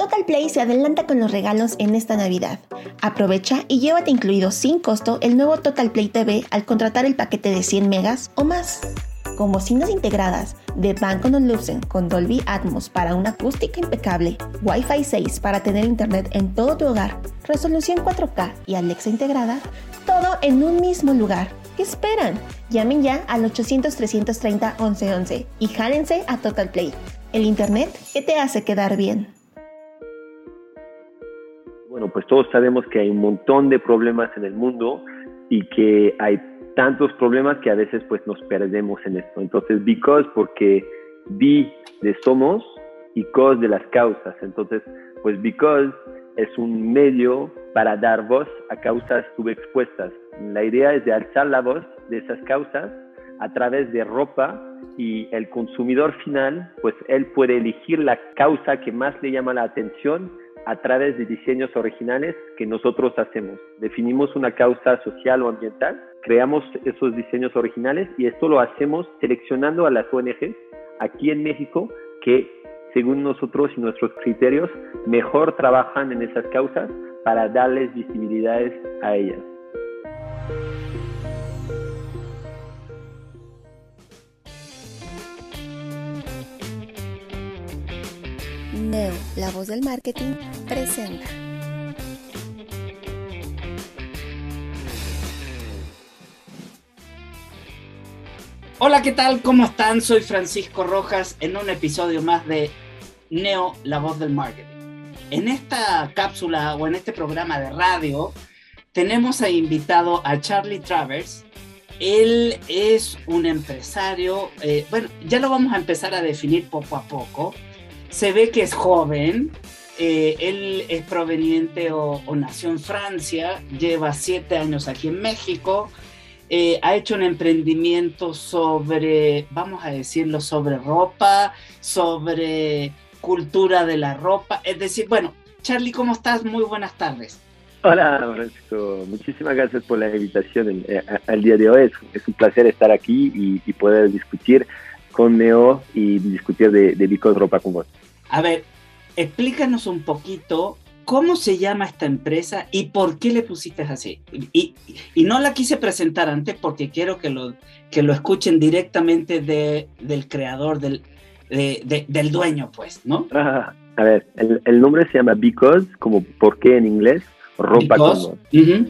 Total Play se adelanta con los regalos en esta Navidad. Aprovecha y llévate incluido sin costo el nuevo Total Play TV al contratar el paquete de 100 megas o más. Con bocinas integradas de Banco Lucen con Dolby Atmos para una acústica impecable, Wi-Fi 6 para tener internet en todo tu hogar, resolución 4K y Alexa integrada, todo en un mismo lugar. ¿Qué esperan? Llamen ya al 800-330-1111 y jálense a Total Play, el internet que te hace quedar bien. Bueno, pues todos sabemos que hay un montón de problemas en el mundo y que hay tantos problemas que a veces pues nos perdemos en esto. Entonces, because porque be de somos y cause de las causas. Entonces, pues because es un medio para dar voz a causas subexpuestas. La idea es de alzar la voz de esas causas a través de ropa y el consumidor final, pues él puede elegir la causa que más le llama la atención a través de diseños originales que nosotros hacemos. Definimos una causa social o ambiental, creamos esos diseños originales y esto lo hacemos seleccionando a las ONGs aquí en México que según nosotros y nuestros criterios mejor trabajan en esas causas para darles visibilidades a ellas. Neo, la voz del marketing, presenta. Hola, ¿qué tal? ¿Cómo están? Soy Francisco Rojas en un episodio más de Neo, la voz del marketing. En esta cápsula o en este programa de radio tenemos a invitado a Charlie Travers. Él es un empresario, eh, bueno, ya lo vamos a empezar a definir poco a poco. Se ve que es joven, eh, él es proveniente o, nació en Francia, lleva siete años aquí en México, eh, ha hecho un emprendimiento sobre, vamos a decirlo, sobre ropa, sobre cultura de la ropa. Es decir, bueno, Charlie, ¿cómo estás? Muy buenas tardes. Hola, Francisco. Muchísimas gracias por la invitación eh, al día de hoy. Es, un placer estar aquí y, poder discutir con Neo y discutir de, de Ropa con vos. A ver, explícanos un poquito ¿Cómo se llama esta empresa y por qué le pusiste así? Y, y, no la quise presentar antes porque quiero que lo, que lo escuchen directamente de, del creador, del, de, del dueño, pues, ¿no? Ah, a ver, el, el, nombre se llama Because, como por qué en inglés, ropa como.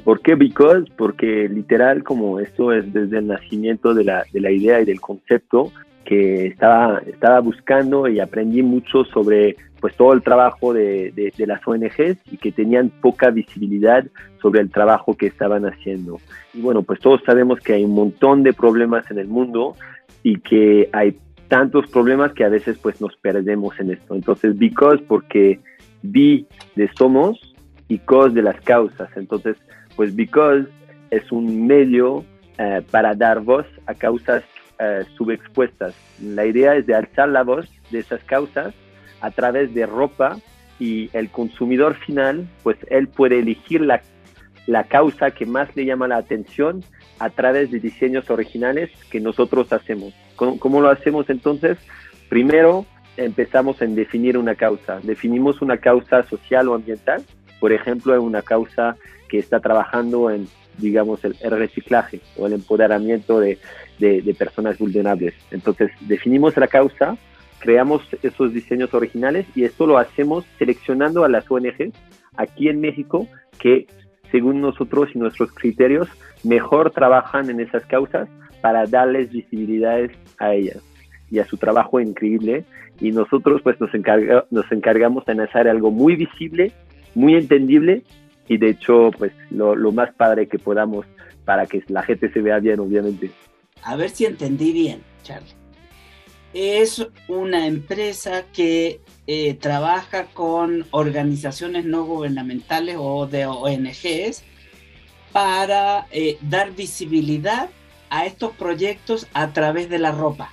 ¿Por qué Because? Porque literal, como esto es desde el nacimiento de la, de la idea y del concepto, que estaba, estaba buscando y aprendí mucho sobre pues todo el trabajo de, de, las ONGs y que tenían poca visibilidad sobre el trabajo que estaban haciendo. Y bueno, pues todos sabemos que hay un montón de problemas en el mundo y que hay tantos problemas que a veces pues nos perdemos en esto. Entonces, because porque be de somos y cause de las causas. Entonces, pues because es un medio eh, para dar voz a causas eh, subexpuestas. La idea es de alzar la voz de esas causas a través de ropa y el consumidor final, pues él puede elegir la, la causa que más le llama la atención a través de diseños originales que nosotros hacemos. ¿Cómo, ¿Cómo, lo hacemos entonces? Primero empezamos en definir una causa. Definimos una causa social o ambiental. Por ejemplo, una causa que está trabajando en digamos, el, reciclaje o el empoderamiento de, de, personas vulnerables. Entonces, definimos la causa, creamos esos diseños originales y esto lo hacemos seleccionando a las ONGs aquí en México que, según nosotros y nuestros criterios, mejor trabajan en esas causas para darles visibilidades a ellas y a su trabajo increíble. Y nosotros pues nos, encarga, nos encargamos de hacer algo muy visible, muy entendible y de hecho, pues lo, lo, más padre que podamos para que la gente se vea bien, obviamente. A ver si entendí bien, Charlie. es una empresa que eh, trabaja con organizaciones no gubernamentales o de ONGs para eh, dar visibilidad a estos proyectos a través de la ropa.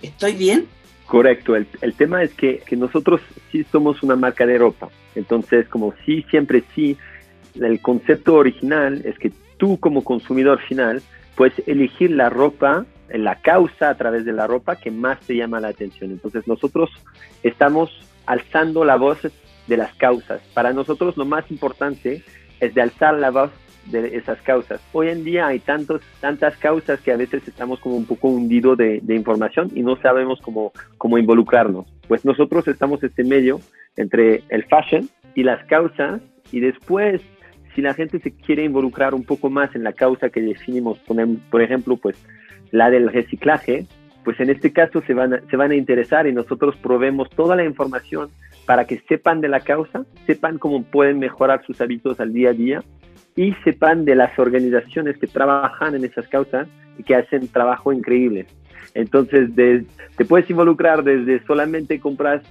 ¿Estoy bien? Correcto, el, el tema es que, que, nosotros sí somos una marca de ropa, entonces como sí, siempre sí, el concepto original es que tú como consumidor final puedes elegir la ropa, la causa a través de la ropa que más te llama la atención. Entonces nosotros estamos alzando la voz de las causas. Para nosotros lo más importante es de alzar la voz de esas causas. Hoy en día hay tantos, tantas causas que a veces estamos como un poco hundidos de, de, información y no sabemos cómo, cómo involucrarnos. Pues nosotros estamos este medio entre el fashion y las causas y después si la gente se quiere involucrar un poco más en la causa que definimos, por ejemplo, pues la del reciclaje, pues en este caso se van, a, se van a interesar y nosotros proveemos toda la información para que sepan de la causa, sepan cómo pueden mejorar sus hábitos al día a día y sepan de las organizaciones que trabajan en esas causas y que hacen trabajo increíble. Entonces, te puedes involucrar desde solamente comprar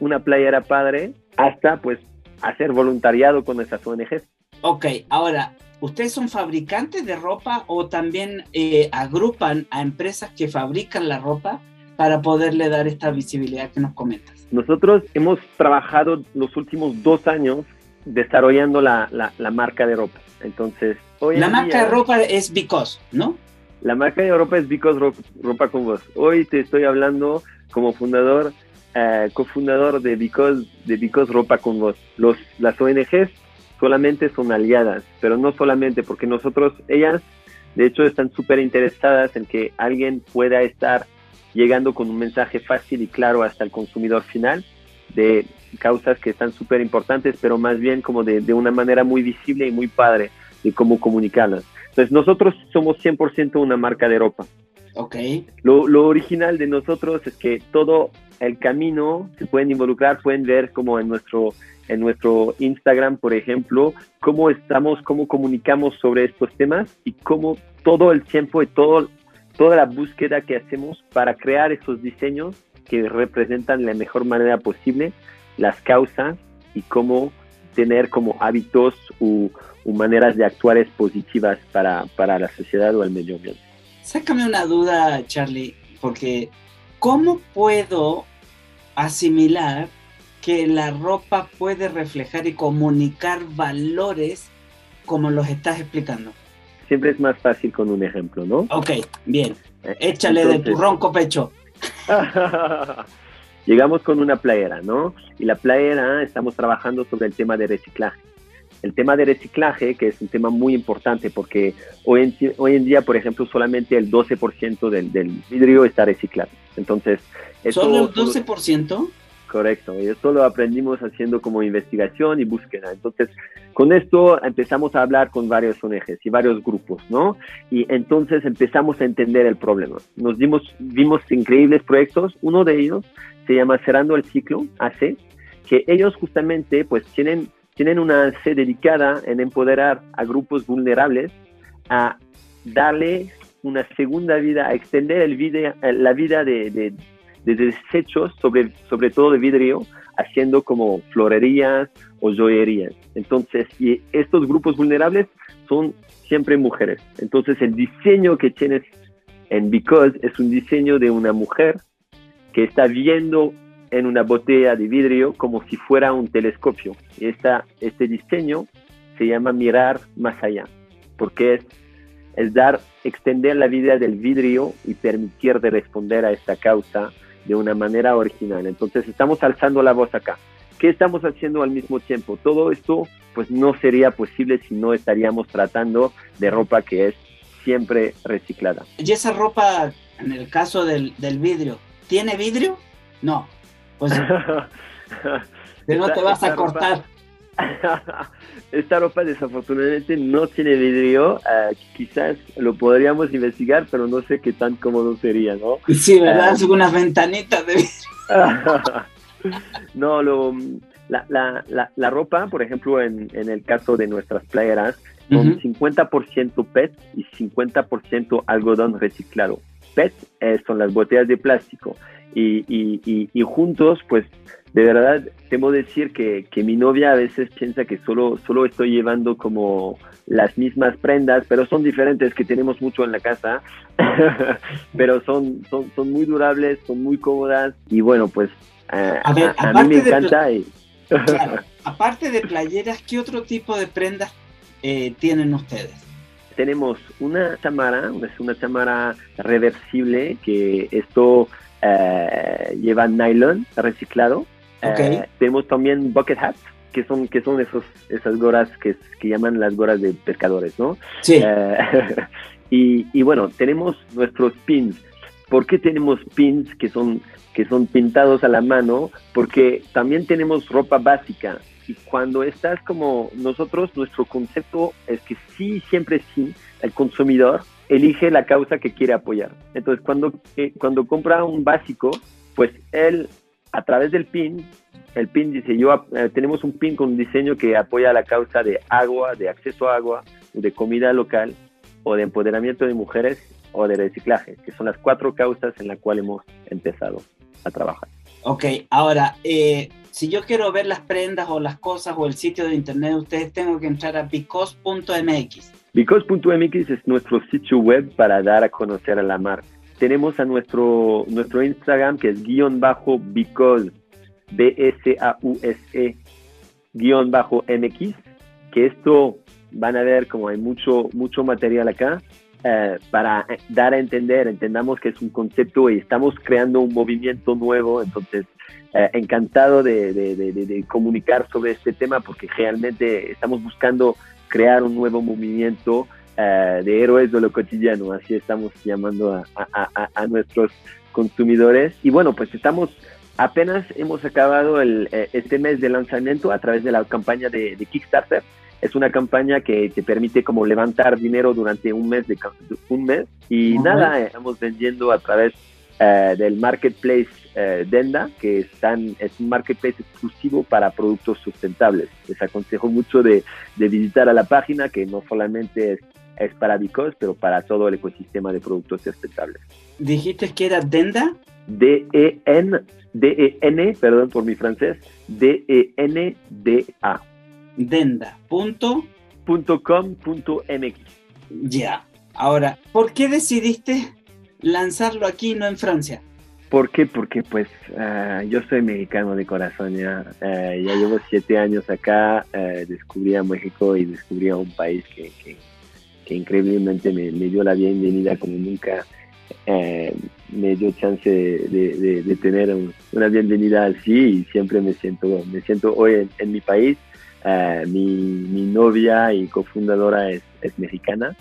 una playera padre hasta pues hacer voluntariado con esas ONGs. Ok, ahora, ¿ustedes son fabricantes de ropa o también eh, agrupan a empresas que fabrican la ropa para poderle dar esta visibilidad que nos comentas? Nosotros hemos trabajado los últimos dos años desarrollando la, la, marca de ropa. Entonces, hoy La marca de ropa es Because, ¿no? La marca de ropa es Because Ropa con Vos. Hoy te estoy hablando como fundador, eh, cofundador de Because, de Because Ropa con Vos. Los, las ONGs solamente son aliadas, pero no solamente porque nosotros, ellas, de hecho, están súper interesadas en que alguien pueda estar llegando con un mensaje fácil y claro hasta el consumidor final de causas que están súper importantes, pero más bien como de, de, una manera muy visible y muy padre de cómo comunicarlas. Entonces, nosotros somos 100% una marca de ropa. Ok. Lo, lo, original de nosotros es que todo el camino se pueden involucrar, pueden ver como en nuestro en nuestro Instagram, por ejemplo, cómo estamos, cómo comunicamos sobre estos temas y cómo todo el tiempo y todo, toda la búsqueda que hacemos para crear esos diseños que representan la mejor manera posible las causas y cómo tener como hábitos u, maneras de actuar positivas para, para la sociedad o el medio ambiente. Sácame una duda, Charlie, porque ¿cómo puedo asimilar que la ropa puede reflejar y comunicar valores como los estás explicando? Siempre es más fácil con un ejemplo, ¿no? Ok, bien. Eh, Échale de tu ronco pecho. Llegamos con una playera, ¿no? Y la playera estamos trabajando sobre el tema de reciclaje. El tema de reciclaje, que es un tema muy importante porque hoy en, hoy en día, por ejemplo, solamente el 12% del, del vidrio está reciclado. Entonces, ¿Solo el 12%? Correcto, y esto lo aprendimos haciendo como investigación y búsqueda. Entonces, con esto empezamos a hablar con varios ONGs y varios grupos, ¿no? Y entonces empezamos a entender el problema. Nos dimos, vimos increíbles proyectos, uno de ellos se llama Cerrando el Ciclo, AC, que ellos justamente pues tienen, tienen una AC dedicada en empoderar a grupos vulnerables a darle una segunda vida, a extender el vida, la vida de, de desechos, sobre, sobre todo de vidrio, haciendo como florerías o joyerías. Entonces, y estos grupos vulnerables son siempre mujeres. Entonces, el diseño que tienes en Because es un diseño de una mujer que está viendo en una botella de vidrio como si fuera un telescopio. Y esta, este diseño se llama mirar más allá, porque es, es dar, extender la vida del vidrio y permitir de responder a esta causa de una manera original. Entonces estamos alzando la voz acá. ¿Qué estamos haciendo al mismo tiempo? Todo esto pues no sería posible si no estaríamos tratando de ropa que es siempre reciclada. ¿Y esa ropa, en el caso del, del vidrio, tiene vidrio? No. Pues no te vas a cortar. Esta ropa desafortunadamente no tiene vidrio, uh, quizás lo podríamos investigar, pero no sé qué tan cómodo sería, ¿no? Sí, ¿verdad? Uh, unas ventanitas de vidrio. no, lo, la, la, la, ropa, por ejemplo, en, en, el caso de nuestras playeras, son 50% PET y 50% algodón reciclado. PET eh, son las botellas de plástico y, y, y, juntos, pues de verdad, temo decir que, que, mi novia a veces piensa que solo, solo estoy llevando como las mismas prendas, pero son diferentes, que tenemos mucho en la casa, pero son, son, son muy durables, son muy cómodas y bueno, pues a, mí me encanta. aparte de playeras, ¿qué otro tipo de prendas eh, tienen ustedes? Tenemos una chamara, es una chamara reversible que esto eh, lleva nylon reciclado. Eh, tenemos también bucket hats, que son, que son esos, esas goras que, que llaman las goras de pescadores, ¿no? Sí. y, y, bueno, tenemos nuestros pins. ¿Por qué tenemos pins que son, que son pintados a la mano? Porque también tenemos ropa básica. Y cuando estás como nosotros, nuestro concepto es que sí, siempre sí, el consumidor elige la causa que quiere apoyar. Entonces, cuando, eh, cuando compra un básico, pues él, a través del PIN, el PIN dice, yo eh, tenemos un PIN con un diseño que apoya la causa de agua, de acceso a agua, de comida local, o de empoderamiento de mujeres, o de reciclaje, que son las cuatro causas en las cuales hemos empezado a trabajar. Ok, ahora, eh, si yo quiero ver las prendas o las cosas o el sitio de internet, ustedes tengo que entrar a picos.mx. Because.mx es nuestro sitio web para dar a conocer a la marca. Tenemos a nuestro, nuestro Instagram que es guion bajo because, B-S-A-U-S-E, guion bajo MX, que esto van a ver como hay mucho, mucho material acá eh, para dar a entender, entendamos que es un concepto y estamos creando un movimiento nuevo, entonces eh, encantado de, de, comunicar sobre este tema porque realmente estamos buscando crear un nuevo movimiento eh, de héroes de lo cotidiano, así estamos llamando a, nuestros consumidores. Y bueno, pues estamos, apenas hemos acabado el, eh, este mes de lanzamiento a través de la campaña de, Kickstarter. Es una campaña que te permite como levantar dinero durante un mes, de, un mes y nada, estamos vendiendo a través eh, del marketplace eh, Denda, que están, es un marketplace exclusivo para productos sustentables. Les aconsejo mucho de, visitar a la página, que no solamente es, para Bicos, pero para todo el ecosistema de productos sustentables. ¿Dijiste que era Denda? D-E-N, D-E-N, perdón por mi francés, D-E-N-D-A. Denda. Punto. Ya. Ahora, ¿por qué decidiste lanzarlo aquí, no en Francia? ¿Por qué? Porque pues ah, yo soy mexicano de corazón ya. Ah, ya llevo siete años acá, uh, descubrí a México y descubrí a un país que, que, increíblemente me, dio la bienvenida como nunca me dio chance de, de, tener una bienvenida así y siempre me siento, me siento hoy en, mi país. Mi, mi, novia y cofundadora es, es mexicana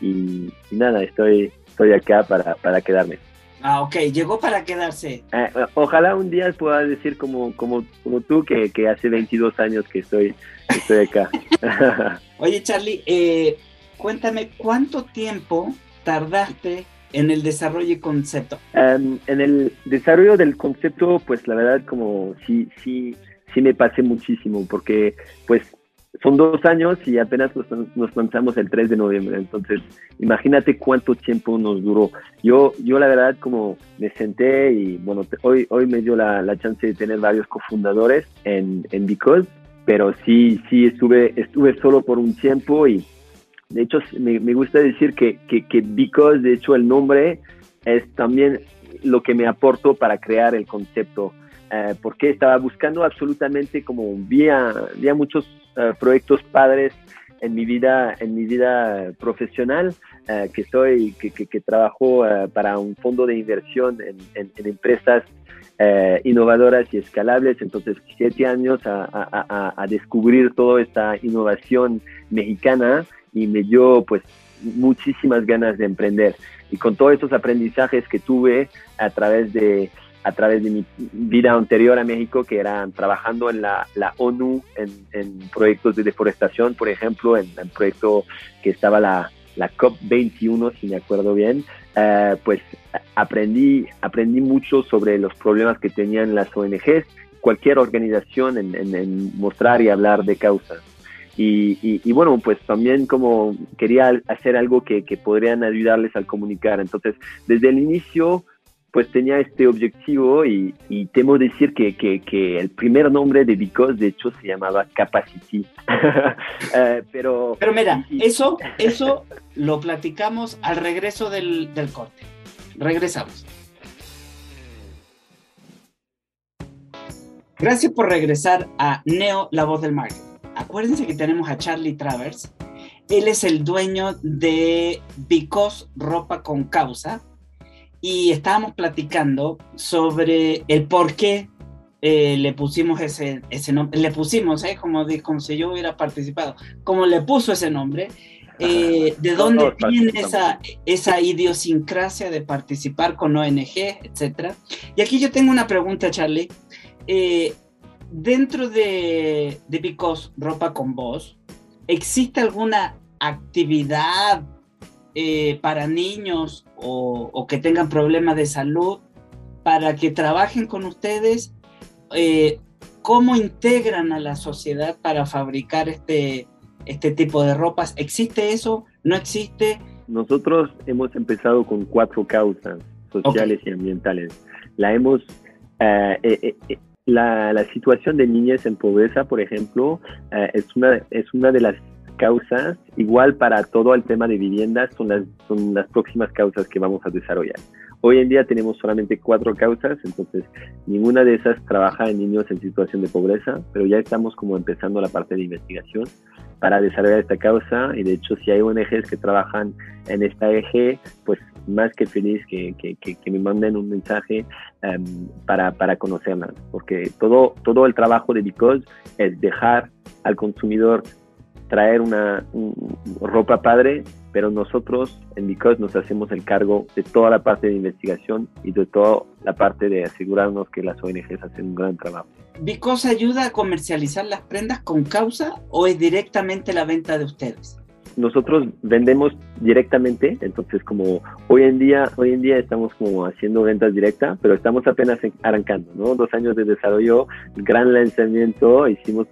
y, y, nada, estoy, estoy acá para, para quedarme. Ah, ok, llegó para quedarse. Eh, ojalá un día pueda decir como, como, como tú que, que hace 22 años que estoy, estoy acá. Oye, Charlie, eh, cuéntame, ¿cuánto tiempo tardaste en el desarrollo y concepto? Em, en el desarrollo del concepto, pues la verdad como sí, sí, sí me pasé muchísimo, porque pues son dos años y apenas nos, lanzamos el 3 de noviembre. Entonces, imagínate cuánto tiempo nos duró. Yo, yo la verdad, como me senté y bueno, hoy, hoy me dio la, la chance de tener varios cofundadores en, en Because, pero sí, sí estuve, estuve solo por un tiempo y de hecho me, me gusta decir que, que, que Because, de hecho, el nombre es también lo que me aportó para crear el concepto. Eh, porque estaba buscando absolutamente como vía, vía muchos eh, proyectos padres en mi vida, en mi vida profesional, eh, que soy, que, que, trabajo eh, para un fondo de inversión en, en, empresas innovadoras y escalables. Entonces, siete años a, a, a, descubrir toda esta innovación mexicana y me dio pues muchísimas ganas de emprender. Y con todos estos aprendizajes que tuve a través de a través de mi vida anterior a México, que eran trabajando en la, la ONU, en, en, proyectos de deforestación, por ejemplo, en el proyecto que estaba la, la COP21, si me acuerdo bien, eh, pues aprendí, aprendí mucho sobre los problemas que tenían las ONGs, cualquier organización en, en, mostrar y hablar de causas. Y, y, y, bueno, pues también como quería hacer algo que, que podrían ayudarles al comunicar. Entonces, desde el inicio pues tenía este objetivo y, temo decir que, que, el primer nombre de Because de hecho se llamaba Capacity. Eh, pero, pero mira, eso, eso lo platicamos al regreso del, del corte. Regresamos. Gracias por regresar a Neo, la voz del marketing. Acuérdense que tenemos a Charlie Travers. Él es el dueño de Because Ropa con Causa. Y estábamos platicando sobre el por qué eh, le pusimos ese, ese nombre. Le pusimos, eh, como, como si yo hubiera participado, como le puso ese nombre. Eh, ¿De dónde viene esa, esa idiosincrasia de participar con ONG, etcétera? Y aquí yo tengo una pregunta, Charlie. Eh, dentro de, de Picos Ropa con Voz, ¿existe alguna actividad eh, para niños o, que tengan problemas de salud para que trabajen con ustedes? Eh, ¿Cómo integran a la sociedad para fabricar este, este tipo de ropas? ¿Existe eso? ¿No existe? Nosotros hemos empezado con cuatro causas sociales y ambientales. La hemos la, la, situación de niñez en pobreza, por ejemplo, eh, es, una, es una de las causas, igual para todo el tema de viviendas, son las, son las próximas causas que vamos a desarrollar. Hoy en día tenemos solamente cuatro causas, entonces ninguna de esas trabaja en niños en situación de pobreza, pero ya estamos como empezando la parte de investigación para desarrollar esta causa y de hecho si hay ONGs que trabajan en esta eje, pues más que feliz que, que, que, me manden un mensaje em, para, para conocerlas, porque todo, todo el trabajo de Because es dejar al consumidor traer una ropa padre, pero nosotros en Because nos hacemos el cargo de toda la parte de investigación y de toda la parte de asegurarnos que las ONGs hacen un gran trabajo. ¿Because ayuda a comercializar las prendas con causa o es directamente la venta de ustedes? nosotros vendemos directamente, entonces como hoy en día, hoy en día estamos como haciendo ventas directas, pero estamos apenas arrancando, ¿no? Dos años de desarrollo, gran lanzamiento, hicimos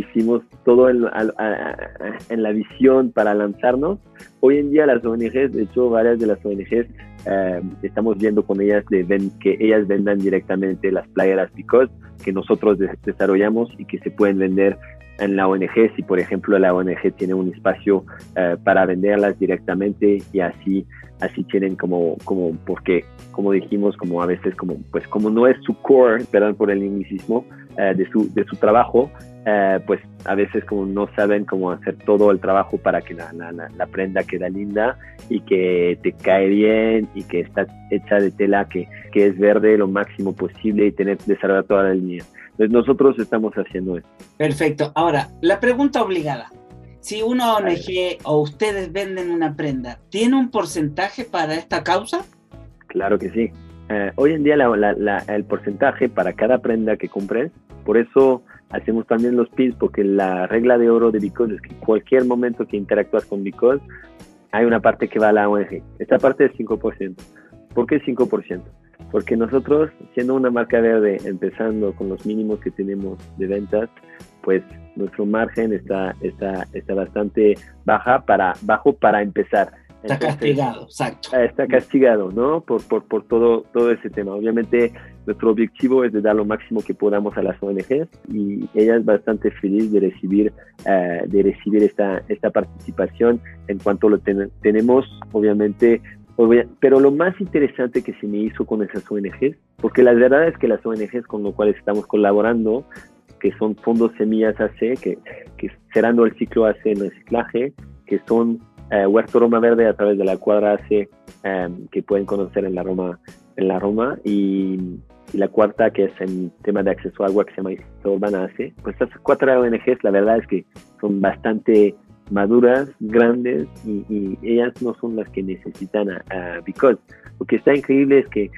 hicimos todo en, la visión para lanzarnos. Hoy en día las ONGs, de hecho varias de las ONGs, eh, estamos viendo con ellas de que ellas vendan directamente las playeras Because que nosotros desarrollamos y que se pueden vender en la ONG, si por ejemplo la ONG tiene un espacio eh, para venderlas directamente y así así tienen como como porque como dijimos como a veces como pues como no es su core perdón por el inglicismo eh, de su de su trabajo eh, pues a veces como no saben cómo hacer todo el trabajo para que la, la, la, prenda quede linda y que te cae bien y que está hecha de tela que, que es verde lo máximo posible y tener desarrollar toda la línea. Entonces nosotros estamos haciendo esto. Perfecto. Ahora, la pregunta obligada. Si una ONG o ustedes venden una prenda, ¿tiene un porcentaje para esta causa? Claro que sí. Eh, hoy en día el porcentaje para cada prenda que compres, por eso hacemos también los pins, porque la regla de oro de Because es que cualquier momento que interactúas con Because, hay una parte que va a la ONG. Esta parte es 5%. ¿Por qué 5%? Porque nosotros, siendo una marca verde, empezando con los mínimos que tenemos de ventas, pues nuestro margen está, está, está bastante baja para, bajo para empezar. Está castigado, exacto. Está castigado, ¿no? Por, por, por, todo, todo ese tema. Obviamente, nuestro objetivo es de dar lo máximo que podamos a las ONGs y ella es bastante feliz de recibir, eh, de recibir esta, esta participación. En cuanto lo tenemos, obviamente, pero lo más interesante que se me hizo con esas ONGs, porque la verdad es que las ONGs con las cuales estamos colaborando, que son fondos semillas AC, que, que cerrando el ciclo AC en reciclaje, que son eh, Huerto Roma Verde a través de la cuadra AC, em, que pueden conocer en la Roma, en la Roma y, la cuarta que es en tema de acceso a agua que se llama Urbana AC. Pues estas cuatro ONGs la verdad es que son bastante maduras, grandes, y, ellas no son las que necesitan a, Because. Lo que está increíble es que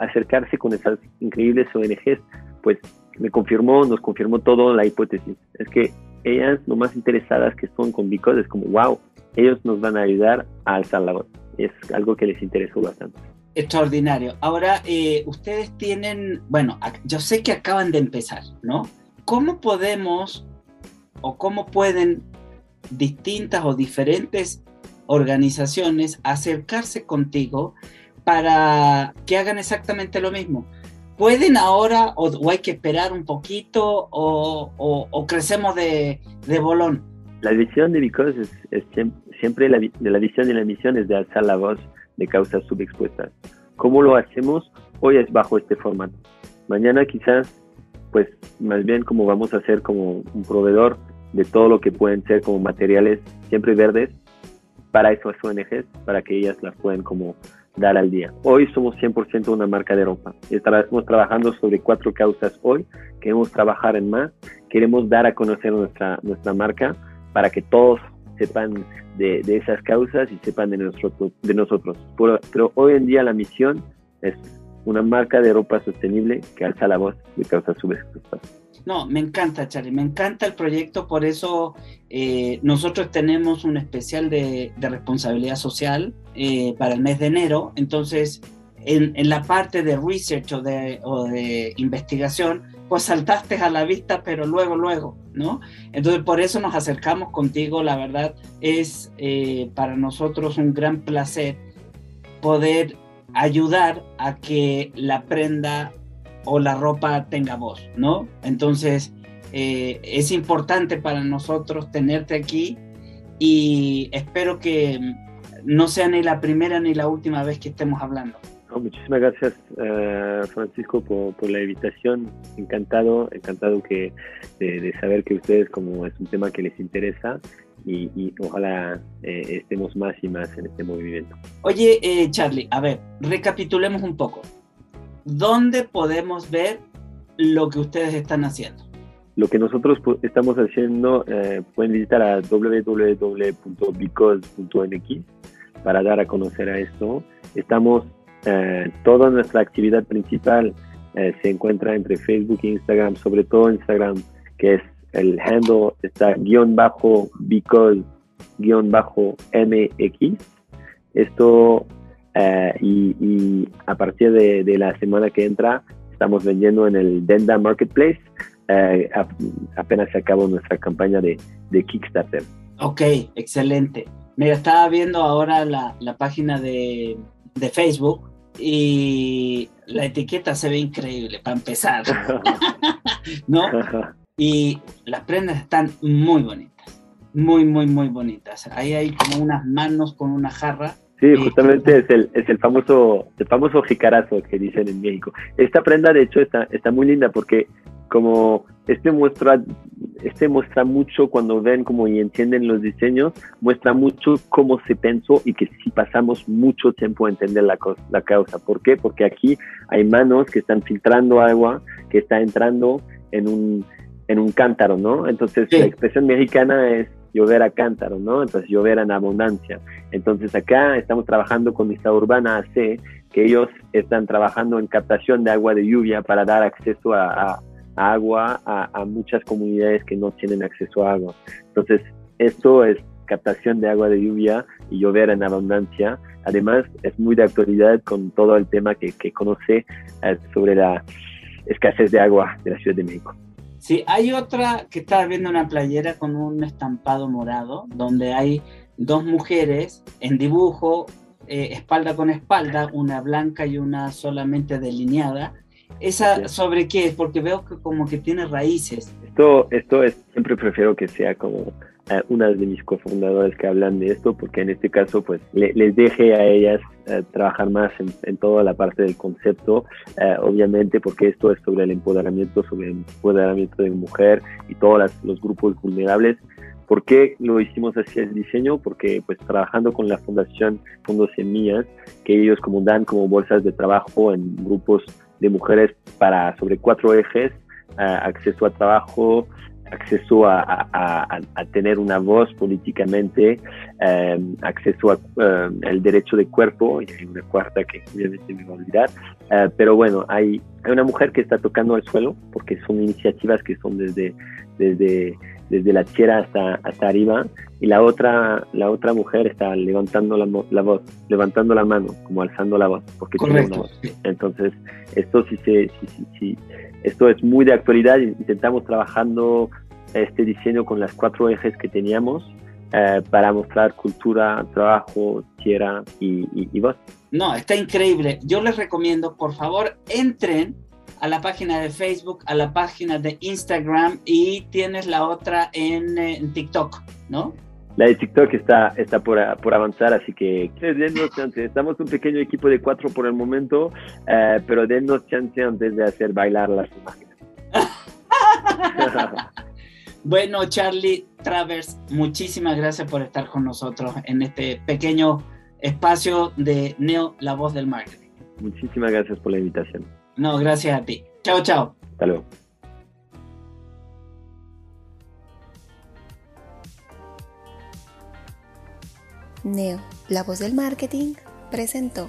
acercarse con esas increíbles ONGs, pues me confirmó, nos confirmó todo la hipótesis. Es que ellas, lo más interesadas que son con Because, es como, wow, ellos nos van a ayudar a alzar la voz. Es algo que les interesó bastante. Extraordinario. Ahora, eh, ustedes tienen, bueno, yo sé que acaban de empezar, ¿no? ¿Cómo podemos o cómo pueden distintas o diferentes organizaciones acercarse contigo para que hagan exactamente lo mismo. ¿Pueden ahora o, hay que esperar un poquito o, crecemos de, bolón? La visión de Because es, siempre, la, de la visión y la misión es de alzar la voz de causas subexpuestas. ¿Cómo lo hacemos? Hoy es bajo este formato. Mañana quizás, pues más bien como vamos a ser como un proveedor de todo lo que pueden ser como materiales siempre verdes para esas ONGs, para que ellas las puedan como dar al día. Hoy somos 100% una marca de ropa. Estamos trabajando sobre cuatro causas hoy. Queremos trabajar en más. Queremos dar a conocer nuestra, nuestra marca para que todos sepan de, de esas causas y sepan de, nuestro, de nosotros. Pero, hoy en día la misión es una marca de ropa sostenible que alza la voz de causas subexpuestas. No, me encanta, Charlie, me encanta el proyecto, por eso eh, nosotros tenemos un especial de, responsabilidad social eh, para el mes de enero, entonces en, la parte de research o de, o de, investigación, pues saltaste a la vista, pero luego, luego, ¿no? Entonces por eso nos acercamos contigo, la verdad es eh, para nosotros un gran placer poder ayudar a que la prenda o la ropa tenga voz, ¿no? Entonces, eh, es importante para nosotros tenerte aquí y espero que no sea ni la primera ni la última vez que estemos hablando. Muchísimas gracias, eh, Francisco, por, la invitación. Encantado, encantado que, de, saber que ustedes, como es un tema que les interesa, y, ojalá eh, estemos más y más en este movimiento. Oye, Charlie, a ver, recapitulemos un poco. ¿dónde podemos ver lo que ustedes están haciendo? Lo que nosotros estamos haciendo, eh, pueden visitar a www.because.nx para dar a conocer a esto. Estamos, eh, toda nuestra actividad principal eh, se encuentra entre Facebook e Instagram, sobre todo Instagram, que es el handle, está guion bajo because guion bajo mx. Esto eh, y, a partir de, la semana que entra estamos vendiendo en el Denda Marketplace. Apenas se acabó nuestra campaña de, Kickstarter. Ok, excelente. Mira, estaba viendo ahora la, página de, Facebook y la etiqueta se ve increíble para empezar. ¿No? Y las prendas están muy bonitas. Muy, muy, muy bonitas. Ahí hay como unas manos con una jarra Sí, justamente es el, es el famoso el famoso jicarazo que dicen en México. Esta prenda, de hecho, está, está muy linda porque como este muestra, este muestra mucho cuando ven como y entienden los diseños, muestra mucho cómo se pensó y que si pasamos mucho tiempo a entender la, la causa. ¿Por qué? Porque aquí hay manos que están filtrando agua que está entrando en un, en un cántaro, ¿no? Entonces la expresión mexicana es llover a cántaro, ¿no? Entonces llover en abundancia. Entonces acá estamos trabajando con Mista Urbana AC, que ellos están trabajando en captación de agua de lluvia para dar acceso a, agua a, muchas comunidades que no tienen acceso a agua. Entonces esto es captación de agua de lluvia y llover en abundancia. Además es muy de actualidad con todo el tema que, conoce eh, sobre la escasez de agua de la Ciudad de México. Sí, hay otra que estaba viendo una playera con un estampado morado, donde hay dos mujeres en dibujo, eh, espalda con espalda, una blanca y una solamente delineada. ¿Esa sobre qué? Porque veo que como que tiene raíces. Esto, esto es, siempre prefiero que sea como una de mis cofundadores que hablan de esto, porque en este caso pues les deje a ellas eh, trabajar más en, toda la parte del concepto, eh, obviamente porque esto es sobre el empoderamiento, sobre el empoderamiento de mujer y todos los grupos vulnerables. ¿Por qué lo hicimos así el diseño? Porque pues trabajando con la Fundación Fondos Semillas, que ellos como dan como bolsas de trabajo en grupos de mujeres para sobre cuatro ejes, acceso a trabajo, acceso a, tener una voz políticamente, eh, acceso al eh, derecho de cuerpo, y hay una cuarta que obviamente me va a olvidar, eh, pero bueno, hay, hay una mujer que está tocando el suelo, porque son iniciativas que son desde, desde, desde la tierra hasta, hasta arriba, y la otra, la otra mujer está levantando la, la voz, levantando la mano, como alzando la voz, porque tiene una voz. Entonces, esto sí, sí, sí, sí, esto es muy de actualidad, intentamos trabajando este diseño con las cuatro ejes que teníamos eh, para mostrar cultura, trabajo, tierra y, voz. No, está increíble. Yo les recomiendo, por favor, entren a la página de Facebook, a la página de Instagram y tienes la otra en, eh, TikTok, ¿no? La de TikTok está, está por, por avanzar, así que denos chance. Estamos un pequeño equipo de cuatro por el momento, eh, pero denos chance antes de hacer bailar las imágenes. bueno, Charlie Travers, muchísimas gracias por estar con nosotros en este pequeño espacio de Neo, la voz del marketing. Muchísimas gracias por la invitación. No, gracias a ti. Chao, chao. Hasta luego. Neo, la voz del marketing, presentó.